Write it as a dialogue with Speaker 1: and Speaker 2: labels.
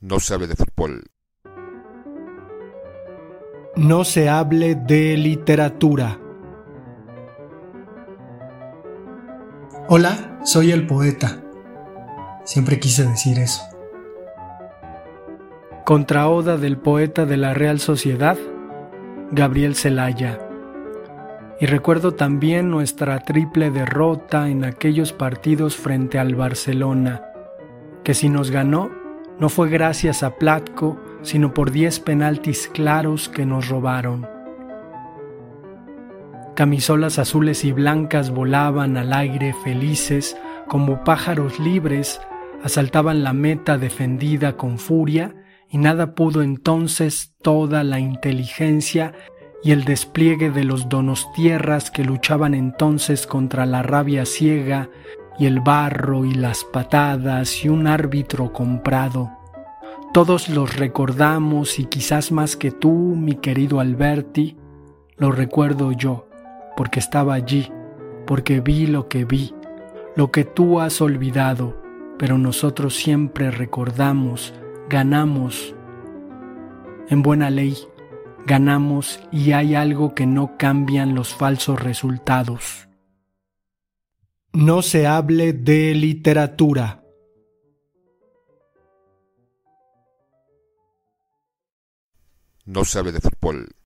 Speaker 1: No se hable de fútbol.
Speaker 2: No se hable de literatura.
Speaker 3: Hola, soy el poeta. Siempre quise decir eso.
Speaker 2: Contraoda del poeta de la Real Sociedad, Gabriel Celaya. Y recuerdo también nuestra triple derrota en aquellos partidos frente al Barcelona, que si nos ganó no fue gracias a Platco, sino por diez penaltis claros que nos robaron. Camisolas azules y blancas volaban al aire felices como pájaros libres, asaltaban la meta defendida con furia y nada pudo entonces toda la inteligencia y el despliegue de los donostierras que luchaban entonces contra la rabia ciega y el barro y las patadas y un árbitro comprado. Todos los recordamos y quizás más que tú, mi querido Alberti, lo recuerdo yo, porque estaba allí, porque vi lo que vi, lo que tú has olvidado, pero nosotros siempre recordamos, ganamos. En buena ley, ganamos y hay algo que no cambian los falsos resultados. No se hable de literatura.
Speaker 1: No se hable de fútbol.